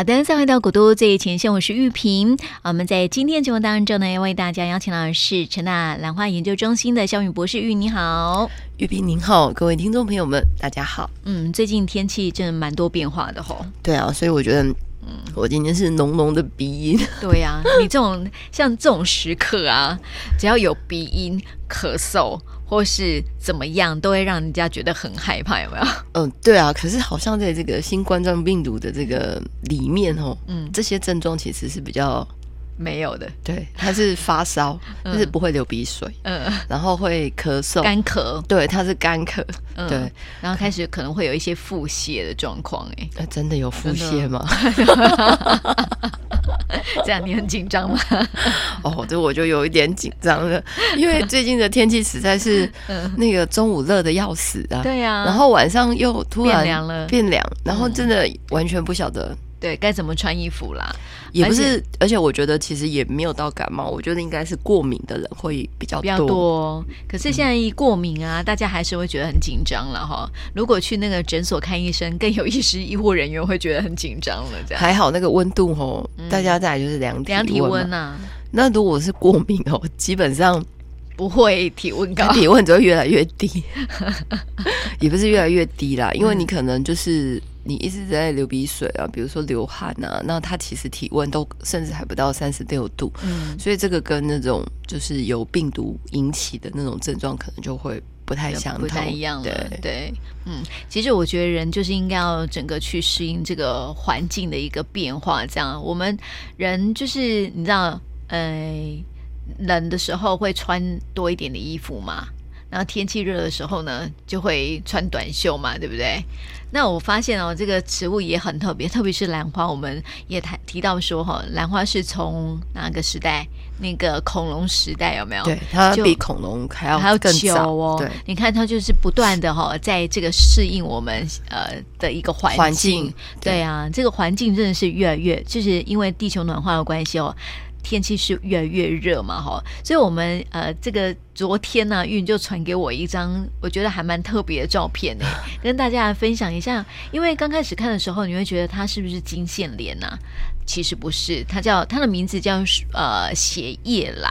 好的，再回到古都最前线，我是玉萍。我们在今天节目当中呢，要为大家邀请到的是陈大兰花研究中心的萧筠博士。玉，你好，玉萍您好，各位听众朋友们，大家好。嗯，最近天气真的蛮多变化的吼。对啊，所以我觉得，嗯，我今天是浓浓的鼻音。对呀、啊，你这种像这种时刻啊，只要有鼻音、咳嗽。或是怎么样，都会让人家觉得很害怕，有没有？嗯，对啊。可是好像在这个新冠状病毒的这个里面哦，嗯，这些症状其实是比较没有的。对，他是发烧，但是不会流鼻水，嗯，然后会咳嗽，干咳。对，他是干咳，对。然后开始可能会有一些腹泻的状况，哎，真的有腹泻吗？这样你很紧张吗？哦，这我就有一点紧张了，因为最近的天气实在是那个中午热的要死啊，对呀，然后晚上又突然变凉了，变凉，然后真的完全不晓得。对，该怎么穿衣服啦？也不是，而且，我觉得其实也没有到感冒，我觉得应该是过敏的人会比较多。比较多。可是现在一过敏啊，嗯、大家还是会觉得很紧张了哈。如果去那个诊所看医生，更有医师医护人员会觉得很紧张了。这样还好，那个温度吼，嗯、大家再来就是量量体温呐、啊。那如果是过敏哦，基本上 不会体温高，体温只会越来越低，也不是越来越低啦，因为你可能就是。嗯你一直在流鼻水啊，比如说流汗啊，那他其实体温都甚至还不到三十六度，嗯，所以这个跟那种就是由病毒引起的那种症状，可能就会不太相同，不太一样了。对对，嗯，其实我觉得人就是应该要整个去适应这个环境的一个变化，这样我们人就是你知道，呃，冷的时候会穿多一点的衣服嘛。然后天气热的时候呢，就会穿短袖嘛，对不对？那我发现哦，这个植物也很特别，特别是兰花，我们也谈提到说哈，兰花是从哪个时代？那个恐龙时代有没有？对，它比恐龙还要还要更早哦。对，你看它就是不断的哈，在这个适应我们呃的一个环境。环境对，对啊，这个环境真的是越来越，就是因为地球暖化的关系哦。天气是越来越热嘛，哈，所以我们呃，这个昨天呢、啊，韵就传给我一张我觉得还蛮特别的照片呢，跟大家来分享一下。因为刚开始看的时候，你会觉得它是不是金线莲呐？其实不是，它叫它的名字叫呃血叶兰。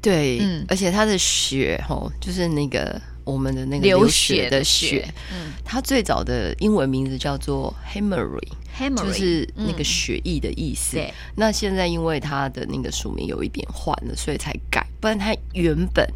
对，嗯，而且它的血哈，就是那个我们的那个流血的血，嗯，它最早的英文名字叫做 Hemorrhoid。就是那个血液的意思。嗯、那现在因为它的那个署名有一点换了，所以才改。不然它原本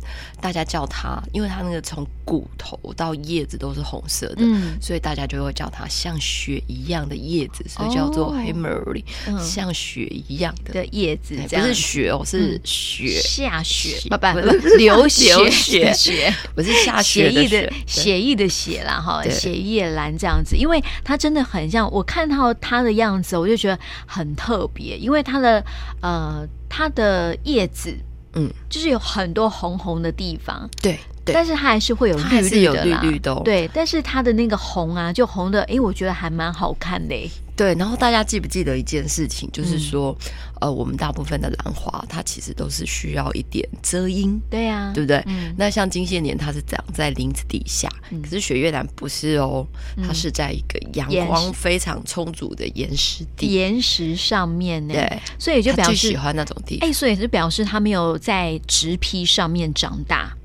大家叫它，因为它那个从骨头到叶子都是红色的，嗯、所以大家就会叫它像雪一样的叶子，所以叫做 Hemorrhoid，像雪一样的。叶子。不是雪哦，是血。下血，不不流血。血，不是下血的血，血液的血啦哈，血叶兰这样子，因为它真的很像，我看到。它的样子，我就觉得很特别，因为它的呃，它的叶子，嗯，就是有很多红红的地方，对，对，但是它还是会有绿绿的啦，绿绿的，对，但是它的那个红啊，就红的，哎，我觉得还蛮好看的。对，然后大家记不记得一件事情，就是说，嗯、呃，我们大部分的兰花，它其实都是需要一点遮阴，对呀、啊，对不对？嗯、那像金线莲，它是长在林子底下，嗯、可是雪月兰不是哦，它是在一个阳光非常充足的岩石地，岩石上面呢，对，所以就表示喜欢那种地方，哎，所以是表示它没有在植皮上面长大。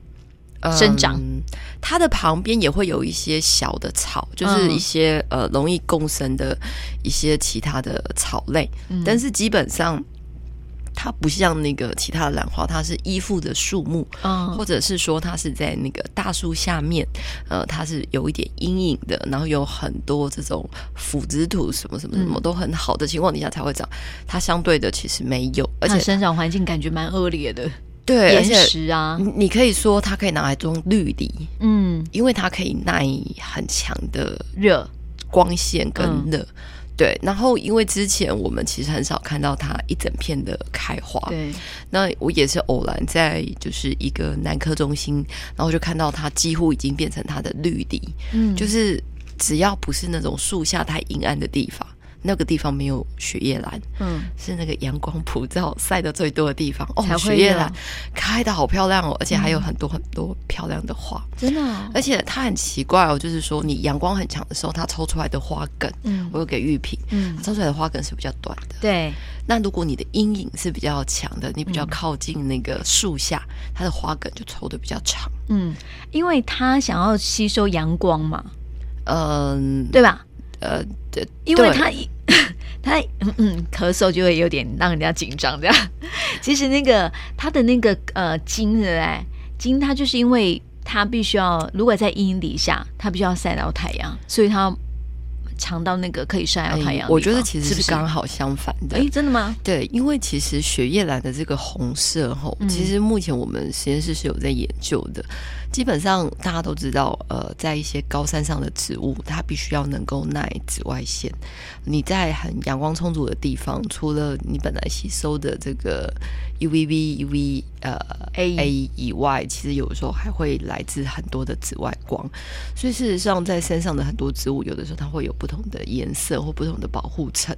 生长，嗯，它的旁边也会有一些小的草，就是一些、嗯、呃容易共生的一些其他的草类，嗯、但是基本上它不像那个其他的兰花，它是依附的树木，嗯、或者是说它是在那个大树下面，呃，它是有一点阴影的，然后有很多这种腐殖土什么什么什么都很好的情况底下才会长，它相对的其实没有，而且生长环境感觉蛮恶劣的。对，岩石啊，你可以说它可以拿来装绿篱，嗯，因为它可以耐很强的热光线跟热，嗯、对。然后，因为之前我们其实很少看到它一整片的开花，对。那我也是偶然在就是一个南科中心，然后就看到它几乎已经变成它的绿篱，嗯，就是只要不是那种树下太阴暗的地方。那个地方没有雪夜兰，嗯，是那个阳光普照晒的最多的地方。哦。雪夜兰开的好漂亮哦，而且还有很多很多漂亮的花，真的、哦。而且它很奇怪哦，就是说你阳光很强的时候，它抽出来的花梗，嗯，我有给玉萍，嗯，抽出来的花梗是比较短的，对。那如果你的阴影是比较强的，你比较靠近那个树下，嗯、它的花梗就抽的比较长，嗯，因为它想要吸收阳光嘛，嗯，对吧？呃，对，因为它它嗯嗯咳嗽就会有点让人家紧张，这样。其实那个它的那个呃茎的茎，它就是因为它必须要如果在阴影底下，它必须要晒到太阳，所以它。强到那个可以晒到太阳，我觉得其实是刚好相反的。哎，真的吗？对，因为其实雪叶兰的这个红色吼，其实目前我们实验室是有在研究的。基本上大家都知道，呃，在一些高山上的植物，它必须要能够耐紫外线。你在很阳光充足的地方，除了你本来吸收的这个 UVB、UV 呃 A A 以外，其实有时候还会来自很多的紫外光。所以事实上，在山上的很多植物，有的时候它会有不同的颜色或不同的保护层。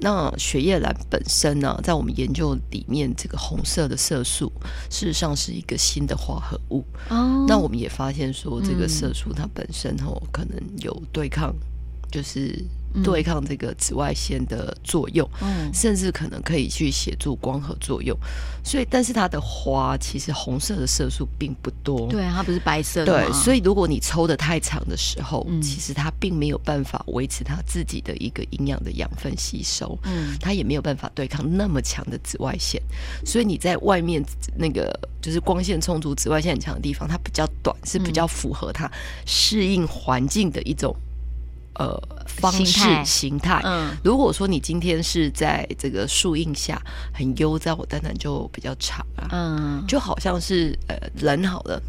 那雪叶兰本身呢、啊，在我们研究里面，这个红色的色素事实上是一个新的化合物。哦，那我们也发现说，这个色素它本身哦，可能有对抗，就是。对抗这个紫外线的作用，嗯，甚至可能可以去协助光合作用。所以，但是它的花其实红色的色素并不多，对，它不是白色的。对，所以如果你抽的太长的时候，嗯，其实它并没有办法维持它自己的一个营养的养分吸收，嗯，它也没有办法对抗那么强的紫外线。所以你在外面那个就是光线充足、紫外线很强的地方，它比较短，是比较符合它适应环境的一种。呃，方式形态，嗯，如果说你今天是在这个树荫下很悠哉，我当然就比较长啊，嗯，就好像是呃人好了。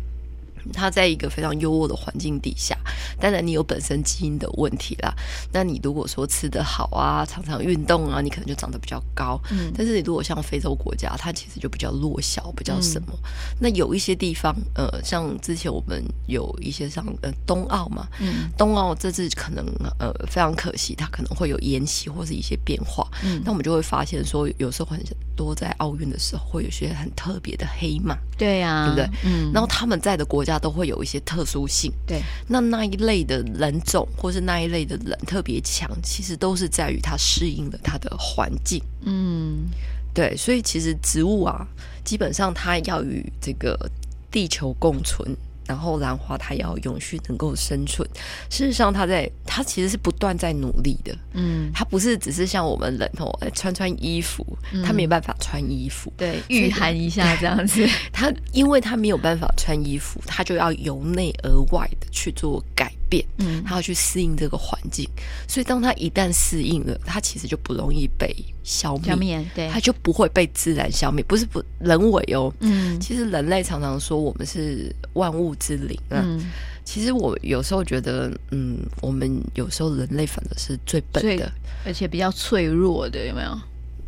它在一个非常优渥的环境底下，当然你有本身基因的问题啦。那你如果说吃得好啊，常常运动啊，你可能就长得比较高。嗯，但是你如果像非洲国家，它其实就比较弱小，比较什么。嗯、那有一些地方，呃，像之前我们有一些像呃冬奥嘛，嗯，冬奥这次可能呃非常可惜，它可能会有延期或是一些变化。嗯，那我们就会发现说，有时候很多在奥运的时候会有些很特别的黑马。对呀、啊，对不对？嗯，然后他们在的国家。都会有一些特殊性，对。那那一类的人种，或是那一类的人特别强，其实都是在于它适应了它的环境。嗯，对。所以其实植物啊，基本上它要与这个地球共存。然后兰花它要永续能够生存，事实上它在它其实是不断在努力的，嗯，它不是只是像我们人哦穿穿衣服，它没办法穿衣服，对，御寒一下这样子，它因为它没有办法穿衣服，它就要由内而外的去做改变，嗯，他要去适应这个环境，所以当他一旦适应了，他其实就不容易被消灭，消灭，对，他就不会被自然消灭，不是不人为哦，嗯，其实人类常常说我们是万物之灵啊，嗯，其实我有时候觉得，嗯，我们有时候人类反而是最笨的，而且比较脆弱的，有没有？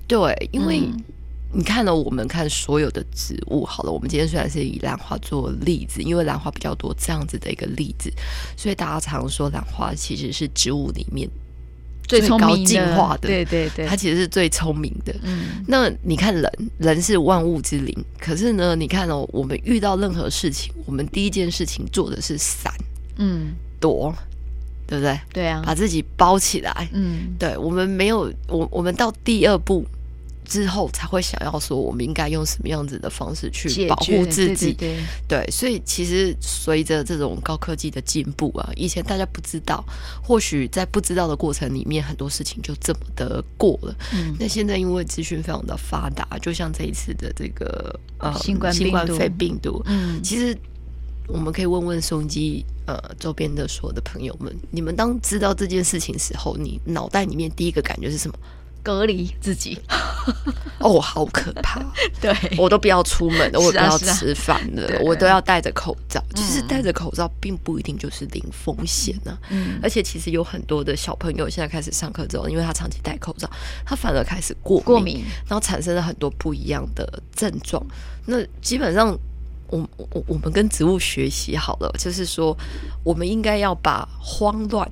对，因为你看了我们看所有的植物，好了，我们今天虽然是以兰花做例子，因为兰花比较多这样子的一个例子，所以大家常说兰花其实是植物里面。最高进化的，对对对，它其实是最聪明的。嗯，那你看人，人是万物之灵，可是呢，你看哦，我们遇到任何事情，我们第一件事情做的是闪，嗯，躲，对不对？对啊，把自己包起来。嗯，对，我们没有，我我们到第二步。之后才会想要说，我们应该用什么样子的方式去保护自己？对，对，对，对，所以其实随着这种高科技的进步啊，以前大家不知道，或许在不知道的过程里面，很多事情就这么的过了。嗯，那现在因为资讯非常的发达，就像这一次的这个呃新冠新冠肺病毒，嗯，其实我们可以问问收音机呃周边的所有的朋友们，你们当知道这件事情时候，你脑袋里面第一个感觉是什么？隔离自己哦，好可怕！对，我都不要出门了，我不要吃饭了，我都要戴着口罩。其实戴着口罩并不一定就是零风险呢。嗯，而且其实有很多的小朋友现在开始上课之后，因为他长期戴口罩，他反而开始过敏，过敏，然后产生了很多不一样的症状。那基本上，我我我们跟植物学习好了，就是说，我们应该要把慌乱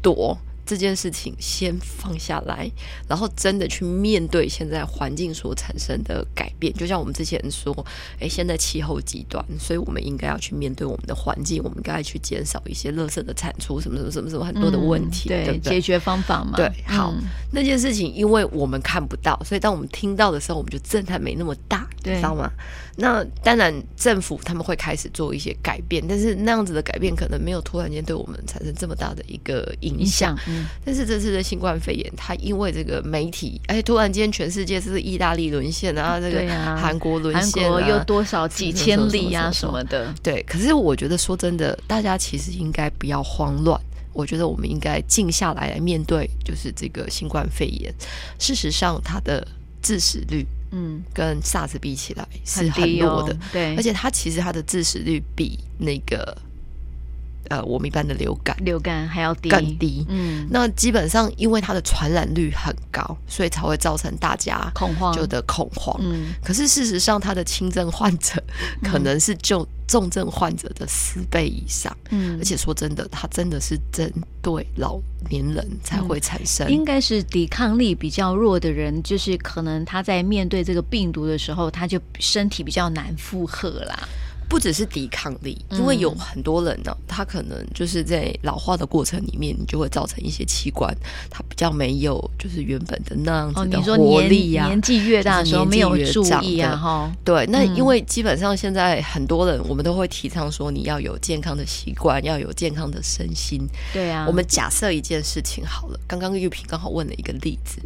躲。这件事情先放下来，然后真的去面对现在环境所产生的改变。就像我们之前说，哎，现在气候极端，所以我们应该要去面对我们的环境，我们应该去减少一些垃圾的产出，什么什么什么什么很多的问题，嗯、对，对对解决方法嘛。对，好，嗯、那件事情因为我们看不到，所以当我们听到的时候，我们就震撼没那么大，对知道吗？那当然，政府他们会开始做一些改变，但是那样子的改变可能没有突然间对我们产生这么大的一个影响。嗯，但是这次的新冠肺炎，它因为这个媒体，哎，突然间全世界是意大利沦陷啊，这个韩国沦陷啊，韩国又多少几千例啊什么的。对，可是我觉得说真的，大家其实应该不要慌乱。我觉得我们应该静下来来面对，就是这个新冠肺炎。事实上，它的致死率。嗯，跟 SARS 比起来是很弱的，哦、对，而且它其实它的致死率比那个呃我们一般的流感流感还要低更低。嗯，那基本上因为它的传染率很高，所以才会造成大家恐慌，就的恐慌。嗯，可是事实上它的轻症患者可能是就。嗯重症患者的四倍以上，嗯，而且说真的，它真的是针对老年人才会产生，嗯、应该是抵抗力比较弱的人，就是可能他在面对这个病毒的时候，他就身体比较难负荷啦。不只是抵抗力，因为有很多人呢、他可能就是在老化的过程里面，你就会造成一些器官，他比较没有就是原本的那样子的活力呀、啊。哦、年纪越大的时候没有注意啊，哈。对，那因为基本上现在很多人，我们都会提倡说，你要有健康的习惯，要有健康的身心。对啊。我们假设一件事情好了，刚刚玉萍刚好问了一个例子，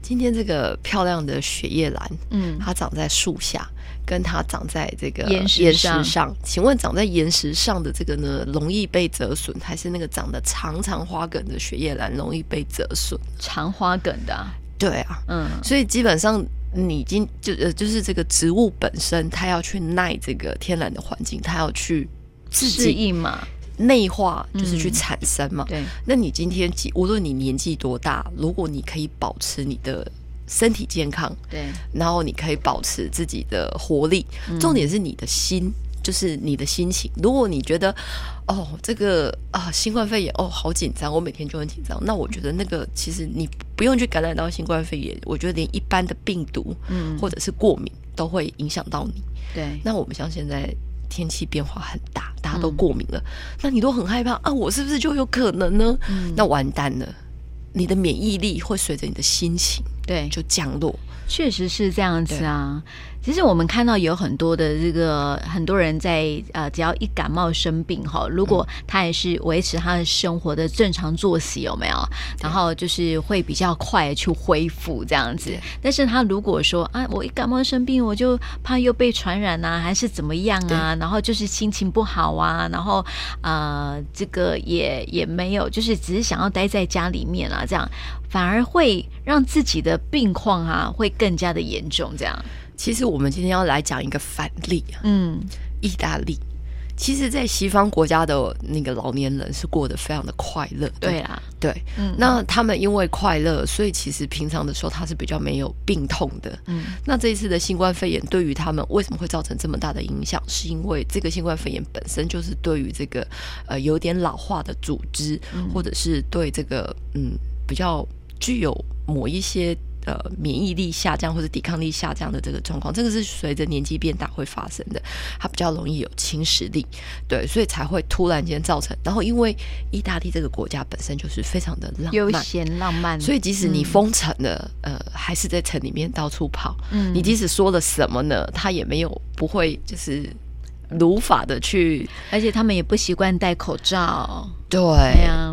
今天这个漂亮的雪叶兰，嗯，它长在树下。跟它长在这个岩石上，石上。请问长在岩石上的这个呢，容易被折损，还是那个长得长长花梗的雪叶兰容易被折损？长花梗的、啊，对啊，嗯，所以基本上你已经就呃，就是这个植物本身，它要去耐这个天然的环境，它要去适应嘛，内化就是去产生嘛。嗯、对，那你今天无论你年纪多大，如果你可以保持你的。身体健康，对，然后你可以保持自己的活力。嗯、重点是你的心，就是你的心情。如果你觉得哦，这个啊，新冠肺炎哦，好紧张，我每天就很紧张。那我觉得那个其实你不用去感染到新冠肺炎，我觉得连一般的病毒，嗯，或者是过敏都会影响到你。对，那我们像现在天气变化很大，大家都过敏了，嗯、那你都很害怕啊，我是不是就有可能呢？嗯、那完蛋了，你的免疫力会随着你的心情。对，就降落，确实是这样子啊。其实我们看到有很多的这个很多人在呃，只要一感冒生病哈，如果他也是维持他的生活的正常作息，有没有？然后就是会比较快去恢复这样子。但是他如果说啊，我一感冒生病，我就怕又被传染啊，还是怎么样啊？然后就是心情不好啊，然后呃，这个也也没有，就是只是想要待在家里面啊，这样反而会让自己的病况啊会更加的严重，这样。其实我们今天要来讲一个反例啊，嗯，意大利，其实，在西方国家的那个老年人是过得非常的快乐，对啦，对，嗯，那他们因为快乐，所以其实平常的时候他是比较没有病痛的，嗯，那这一次的新冠肺炎对于他们为什么会造成这么大的影响？是因为这个新冠肺炎本身就是对于这个呃有点老化的组织，嗯，或者是对这个嗯比较具有某一些。呃，免疫力下降或者抵抗力下降的这个状况，这个是随着年纪变大会发生的，它比较容易有侵蚀力，对，所以才会突然间造成。然后，因为意大利这个国家本身就是非常的浪漫、悠闲、浪漫，所以即使你封城了，嗯、呃，还是在城里面到处跑。嗯，你即使说了什么呢，他也没有不会就是。如法的去，而且他们也不习惯戴口罩。对，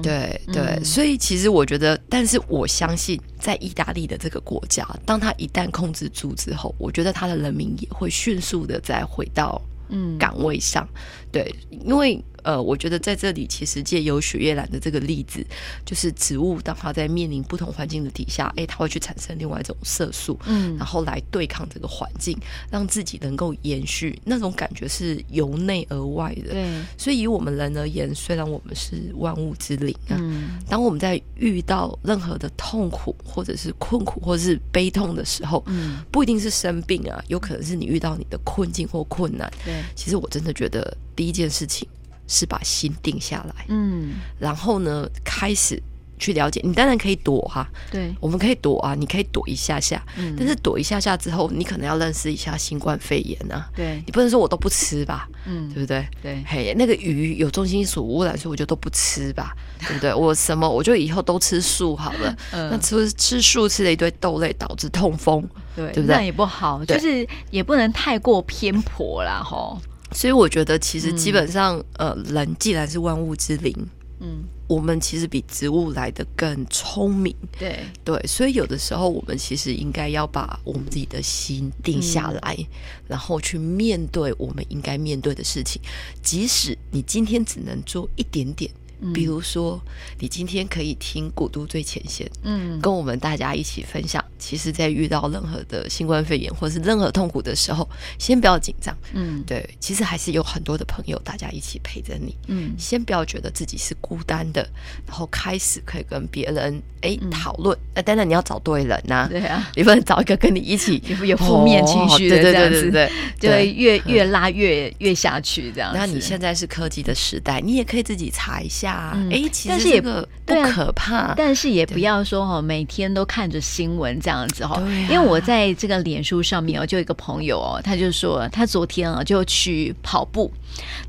对，对，嗯、所以其实我觉得，但是我相信，在意大利的这个国家，当他一旦控制住之后，我觉得他的人民也会迅速的再回到嗯岗位上。嗯、对，因为。呃，我觉得在这里其实借由雪叶兰的这个例子，就是植物当它在面临不同环境的底下，哎，它会去产生另外一种色素，嗯，然后来对抗这个环境，让自己能够延续。那种感觉是由内而外的。对，所以以我们人而言，虽然我们是万物之灵啊，嗯，当我们在遇到任何的痛苦或者是困苦或者是悲痛的时候，嗯，不一定是生病啊，有可能是你遇到你的困境或困难。对，其实我真的觉得第一件事情。是把心定下来，嗯，然后呢，开始去了解。你当然可以躲哈、啊，对，我们可以躲啊，你可以躲一下下，嗯，但是躲一下下之后，你可能要认识一下新冠肺炎啊，对，你不能说我都不吃吧，嗯，对不对？对，嘿，那个鱼有重金属污染，所以我就都不吃吧，对不对？我什么我就以后都吃素好了，嗯，那吃吃素吃了一堆豆类，导致痛风，对，对不对？那也不好，就是也不能太过偏颇啦，吼。所以我觉得，其实基本上，嗯、呃，人既然是万物之灵，嗯，我们其实比植物来的更聪明，对对。所以有的时候，我们其实应该要把我们自己的心定下来，嗯、然后去面对我们应该面对的事情，即使你今天只能做一点点。比如说，你今天可以听古都最前线，嗯，跟我们大家一起分享。其实，在遇到任何的新冠肺炎或是任何痛苦的时候，先不要紧张，嗯，对，其实还是有很多的朋友，大家一起陪着你，嗯，先不要觉得自己是孤单的，然后开始可以跟别人哎讨论。那当然你要找对人呐，对啊，你不能找一个跟你一起有有负面情绪的这样子，对对，越越拉越越下去这样。那你现在是科技的时代，你也可以自己查一下。哎、嗯，其实这个不可怕，但是，但是也不要说哈，每天都看着新闻这样子哈。啊、因为我在这个脸书上面哦，就有一个朋友哦，他就说他昨天啊就去跑步，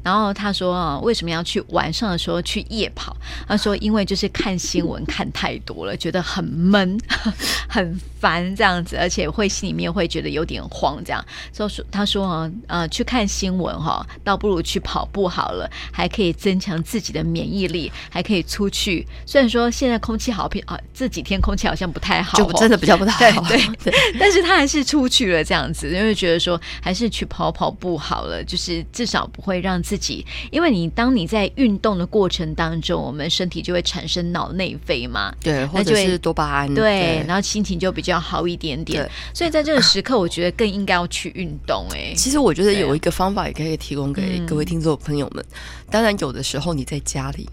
然后他说啊，为什么要去晚上的时候去夜跑？他说因为就是看新闻看太多了，觉得很闷、很烦这样子，而且会心里面会觉得有点慌这样。所以说他说啊，呃，去看新闻哈，倒不如去跑步好了，还可以增强自己的免疫力。还可以出去，虽然说现在空气好偏啊，这几天空气好像不太好，就真的比较不太好。对对，对。但是他还是出去了这样子，因为觉得说还是去跑跑步好了，就是至少不会让自己，因为你当你在运动的过程当中，我们身体就会产生脑内啡嘛，对，或者是多巴胺，对，对。然后心情就比较好一点点。所以在这个时刻，我觉得更应该要去运动。哎，其实我觉得有一个方法也可以提供给各位听众朋友们，嗯、当然有的时候你在家里。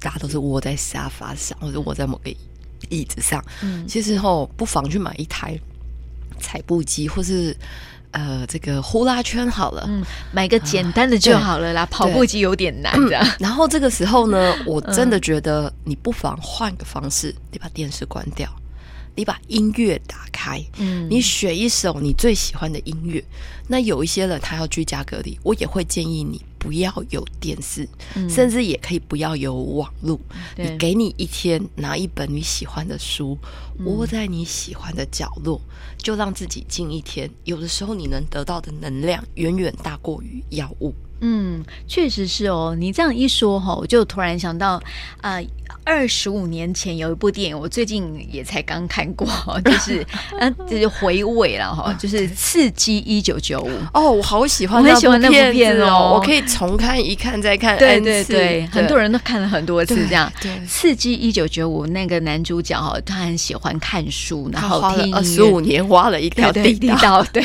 大家都是窝在沙发上，或者窝在某个椅子上。嗯，其实哦，不妨去买一台踩步机，或是呃，这个呼啦圈好了。嗯，买个简单的就好了啦。跑步机有点难的。然后这个时候呢，我真的觉得你不妨换个方式，你把电视关掉。你把音乐打开，嗯，你选一首你最喜欢的音乐。那有一些人他要居家隔离，我也会建议你不要有电视，嗯、甚至也可以不要有网络。你给你一天拿一本你喜欢的书，窝在你喜欢的角落，嗯、就让自己静一天。有的时候你能得到的能量远远大过于药物。嗯，确实是哦。你这样一说哈，我就突然想到，呃，二十五年前有一部电影，我最近也才刚看过，就是嗯，就是回味了哈，就是《刺激一九九五》。哦，我好喜欢，我很喜欢那部片哦，我可以重看一看再看。对对对，很多人都看了很多次这样。对，《刺激一九九五》那个男主角哈，他很喜欢看书，然后听二十五年挖了一条地道。对，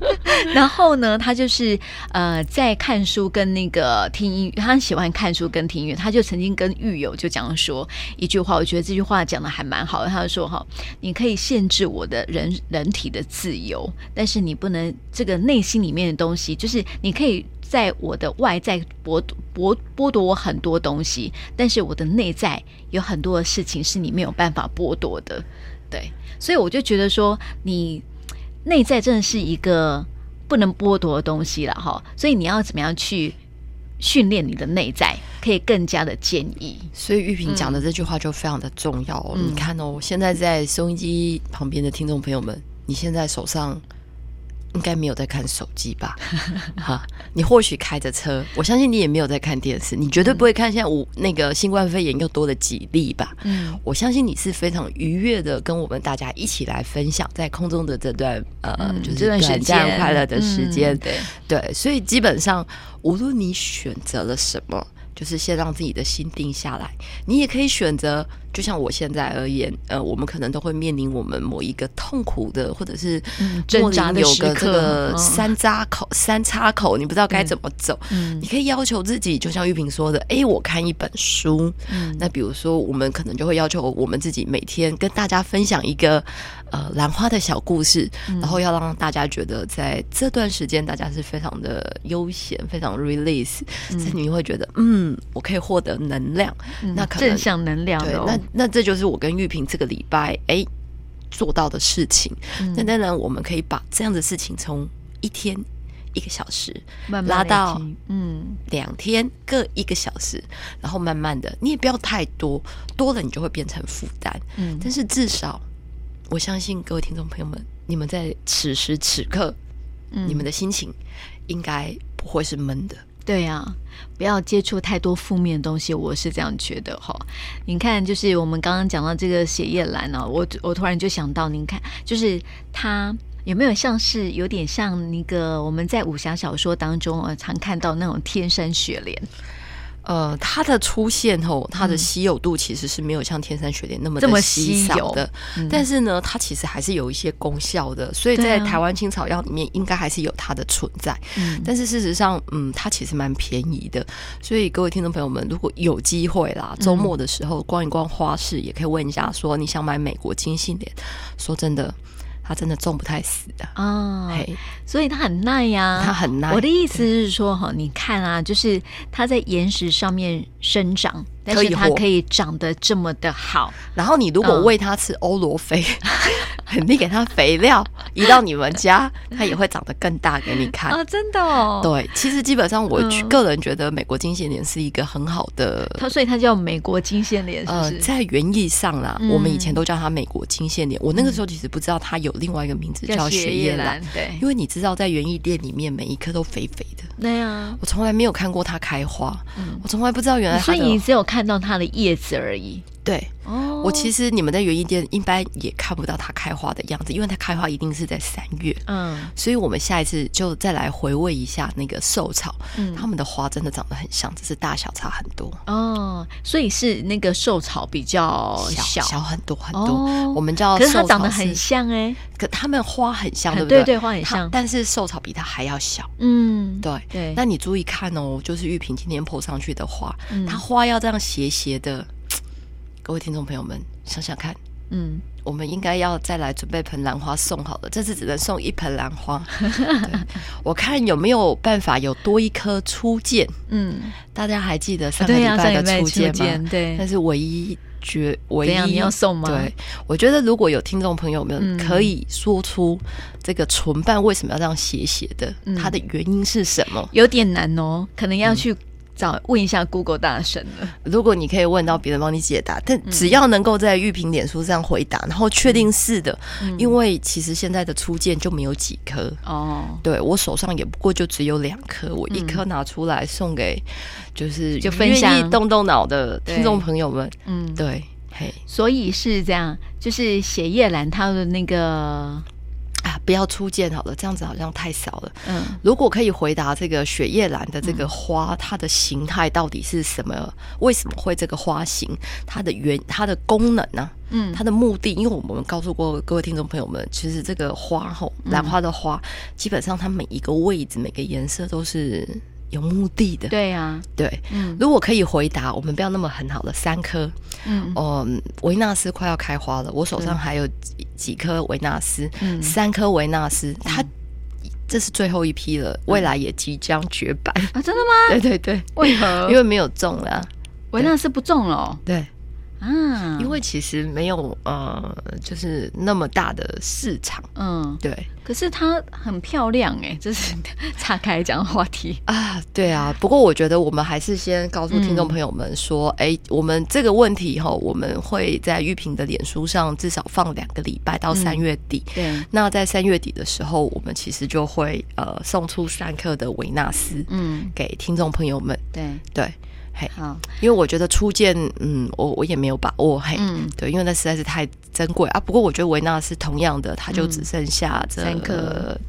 然后呢，他就是呃在看。书跟那个听音，他很喜欢看书跟听音乐。他就曾经跟狱友就讲说一句话，我觉得这句话讲的还蛮好的。他就说：“哈，你可以限制我的人人体的自由，但是你不能这个内心里面的东西，就是你可以在我的外在剥剥剥夺我很多东西，但是我的内在有很多的事情是你没有办法剥夺的。对，所以我就觉得说，你内在真的是一个。”不能剥夺的东西了哈，所以你要怎么样去训练你的内在，可以更加的坚毅。所以玉萍讲的这句话就非常的重要哦。嗯、你看哦，现在在收音机旁边的听众朋友们，你现在手上。应该没有在看手机吧？哈，你或许开着车，我相信你也没有在看电视，你绝对不会看现在五那个新冠肺炎又多了几例吧？嗯，我相信你是非常愉悦的，跟我们大家一起来分享在空中的这段呃，嗯、就是短暂快乐的时间。对对，所以基本上无论你选择了什么。就是先让自己的心定下来，你也可以选择，就像我现在而言，呃，我们可能都会面临我们某一个痛苦的，或者是挣扎的有个这个三叉口、嗯、三叉口，你不知道该怎么走。嗯，你可以要求自己，就像玉萍说的，哎、欸，我看一本书。嗯，那比如说，我们可能就会要求我们自己每天跟大家分享一个。呃兰花的小故事，嗯、然后要让大家觉得在这段时间大家是非常的悠闲，非常 release，所以、嗯、你会觉得嗯，我可以获得能量，嗯、那可能正向能量、哦。对，那那这就是我跟玉萍这个礼拜哎做到的事情。那、嗯、当然我们可以把这样的事情从一天。一个小时，慢慢拉到嗯两天各一个小时，然后慢慢的，你也不要太多，多了你就会变成负担。嗯，但是至少我相信各位听众朋友们，你们在此时此刻，嗯，你们的心情应该不会是闷的。对呀、不要接触太多负面的东西，我是这样觉得哈。你看，就是我们刚刚讲到这个血液蓝呢，我我突然就想到，您看，就是它。有没有像是有点像那个我们在武侠小说当中啊常看到那种天山雪莲？呃，它的出现后，它的稀有度其实是没有像天山雪莲那么这么稀少的，嗯、但是呢，它其实还是有一些功效的，所以在台湾青草药里面应该还是有它的存在。嗯，但是事实上，嗯，它其实蛮便宜的，所以各位听众朋友们，如果有机会啦，周末的时候逛一逛花市，也可以问一下，说你想买美国金杏莲？说真的。它真的种不太死的啊，哦、所以它很耐呀、啊，它很耐。我的意思是说，哈，你看啊，就是它在岩石上面生长。但是它可以长得这么的好，然后你如果喂它吃欧罗非，嗯、你给它肥料，移到你们家，它也会长得更大给你看。啊！真的哦。对，其实基本上我个人觉得美国金线莲是一个很好的，它所以它叫美国金线莲，呃，在园艺上啦，嗯、我们以前都叫它美国金线莲。我那个时候其实不知道它有另外一个名字叫雪叶兰，对，因为你知道在园艺店里面每一颗都肥肥的，对啊，我从来没有看过它开花，嗯、我从来不知道原来它所以你只有看看到它的叶子而已。对，哦，我其实你们在园艺店一般也看不到它开花的样子，因为它开花一定是在三月。嗯，所以我们下一次就再来回味一下那个寿草，嗯，它们的花真的长得很像，只是大小差很多。哦，所以是那个寿草比较小，小很多很多。我们叫，可是它长得很像哎，可它们花很像，对不对？对对，花很像，但是寿草比它还要小。嗯，对对。那你注意看哦，就是玉萍今天 po 上去的花，它花要这样斜斜的。各位听众朋友们，想想看，嗯，我们应该要再来准备盆兰花送好了。这次只能送一盆兰花，我看有没有办法有多一颗初见。嗯，大家还记得上个礼拜的初见吗？对，但是唯一绝唯一你要送吗？对，我觉得如果有听众朋友们可以说出这个唇瓣为什么要这样斜斜的，嗯、它的原因是什么？有点难哦，可能要去、嗯。找问一下 Google 大神了。如果你可以问到别人帮你解答，但只要能够在玉屏脸书上回答，然后确定是的，嗯、因为其实现在的初见就没有几颗哦。对，我手上也不过就只有两颗，我一颗拿出来送给就是就愿意动动脑的听众朋友们。嗯，对，嘿，所以是这样，就是血叶兰它的那个。啊，不要初见好了，这样子好像太少了。嗯，如果可以回答这个雪夜兰的这个花，嗯、它的形态到底是什么？为什么会这个花型？它的原它的功能呢、啊？嗯，它的目的？因为我们告诉过各位听众朋友们，其实这个花吼，兰花的花，嗯、基本上它每一个位置、每个颜色都是。有目的的，对呀、啊，对，嗯，如果可以回答，我们不要那么很好的三颗，嗯，哦、嗯，维纳斯快要开花了，我手上还有几几颗维纳斯，嗯，三颗维纳斯，它这是最后一批了，未来也即将绝版。啊，真的吗？对对对，为何？因为没有中了，维纳斯不中了，对。啊，因为其实没有呃，就是那么大的市场，嗯，对。可是它很漂亮哎，这是 岔开讲话题啊，对啊。不过我觉得我们还是先告诉听众朋友们说，哎、嗯，我们这个问题哈，我们会在玉萍的脸书上至少放两个礼拜到三月底。嗯、对。那在三月底的时候，我们其实就会呃送出三克的维纳斯，嗯，给听众朋友们。对对。对嘿，好，因为我觉得初见，嗯，我我也没有把握，嘿，嗯，对，因为那实在是太珍贵。啊。不过我觉得维纳斯同样的，它就只剩下这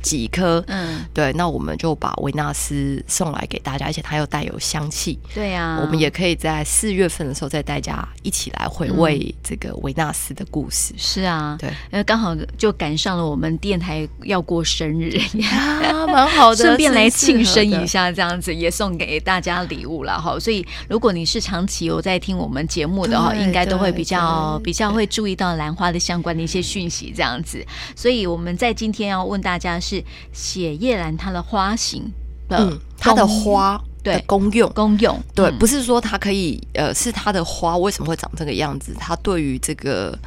几颗，嗯，对，那我们就把维纳斯送来给大家，而且它又带有香气，对呀，我们也可以在四月份的时候带大家一起来回味这个维纳斯的故事。是啊，对，因为刚好就赶上了我们电台要过生日。啊，蛮好的，顺便来庆生一下，这样子也送给大家礼物了哈，所以。如果你是长期有在听我们节目的话，应该都会比较比较会注意到兰花的相关的一些讯息，这样子。所以我们在今天要问大家是血叶兰它的花型，嗯，它的花对功用功用，对，不是说它可以呃，是它的花为什么会长这个样子？它对于这个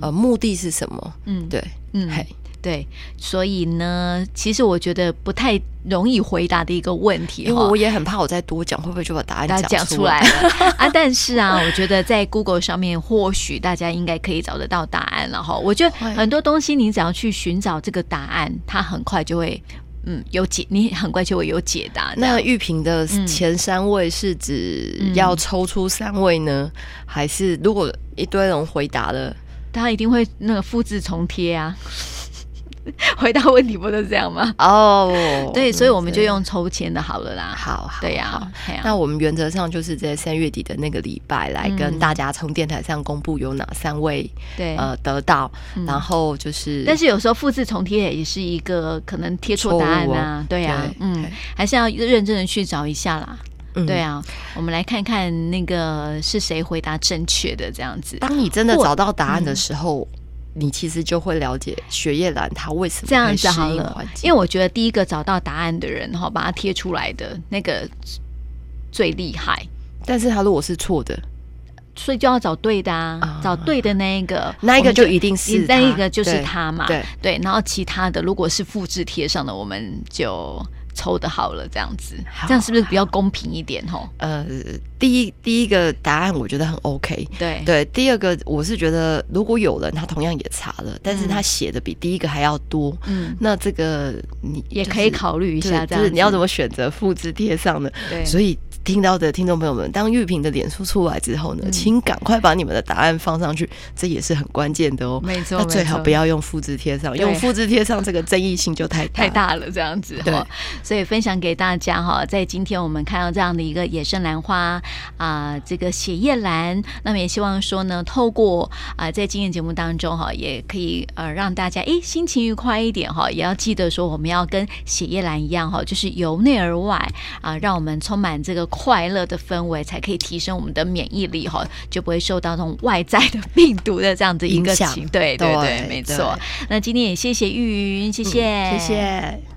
呃目的是什么？嗯，对，嗯，嘿。对，所以呢，其实我觉得不太容易回答的一个问题，因为我也很怕我再多讲，会不会就把答案讲出来啊？但是啊，我觉得在 Google 上面，或许大家应该可以找得到答案了哈。我觉得很多东西，你只要去寻找这个答案，它很快就会嗯有解，你很快就会有解答。那玉萍的前三位是指要抽出三位呢，嗯、还是如果一堆人回答了，他一定会那个复制重贴啊？回答问题不都这样吗？哦、oh，对，所以我们就用抽签的好了啦。好，好，对呀、啊。那我们原则上就是在三月底的那个礼拜来跟大家从电台上公布有哪三位对呃得到，然后就是，但是有时候复制重贴也是一个可能贴错答案啊。对呀、啊，嗯，还是要认真的去找一下啦。嗯、对啊，我们来看看那个是谁回答正确的这样子。当你真的找到答案的时候。你其实就会了解血叶兰它为什么这样子好了，因为我觉得第一个找到答案的人哈，把它贴出来的那个最厉害。但是他如果是错的，所以就要找对的啊，啊找对的那一个，那一个就一定是那一个就是他嘛，对对，然后其他的如果是复制贴上的，我们就。抽的好了，这样子，这样是不是比较公平一点？吼，呃，第一第一个答案我觉得很 OK，对对。第二个我是觉得，如果有人他同样也查了，但是他写的比第一个还要多，嗯，那这个你、就是、也可以考虑一下，这样子，你要怎么选择复制贴上的？对，所以。听到的听众朋友们，当玉萍的脸书出来之后呢，嗯、请赶快把你们的答案放上去，这也是很关键的哦。没错，那最好不要用复制贴上，用复制贴上这个争议性就太太大了，这样子。对，所以分享给大家哈，在今天我们看到这样的一个野生兰花啊、呃，这个血叶兰，那么也希望说呢，透过啊、呃，在今天节目当中哈，也可以呃让大家诶心情愉快一点哈，也要记得说我们要跟血叶兰一样哈，就是由内而外啊、呃，让我们充满这个。快乐的氛围才可以提升我们的免疫力哈，就不会受到那种外在的病毒的这样子影响。对对对，没错。那今天也谢谢玉云，谢谢，嗯、谢谢。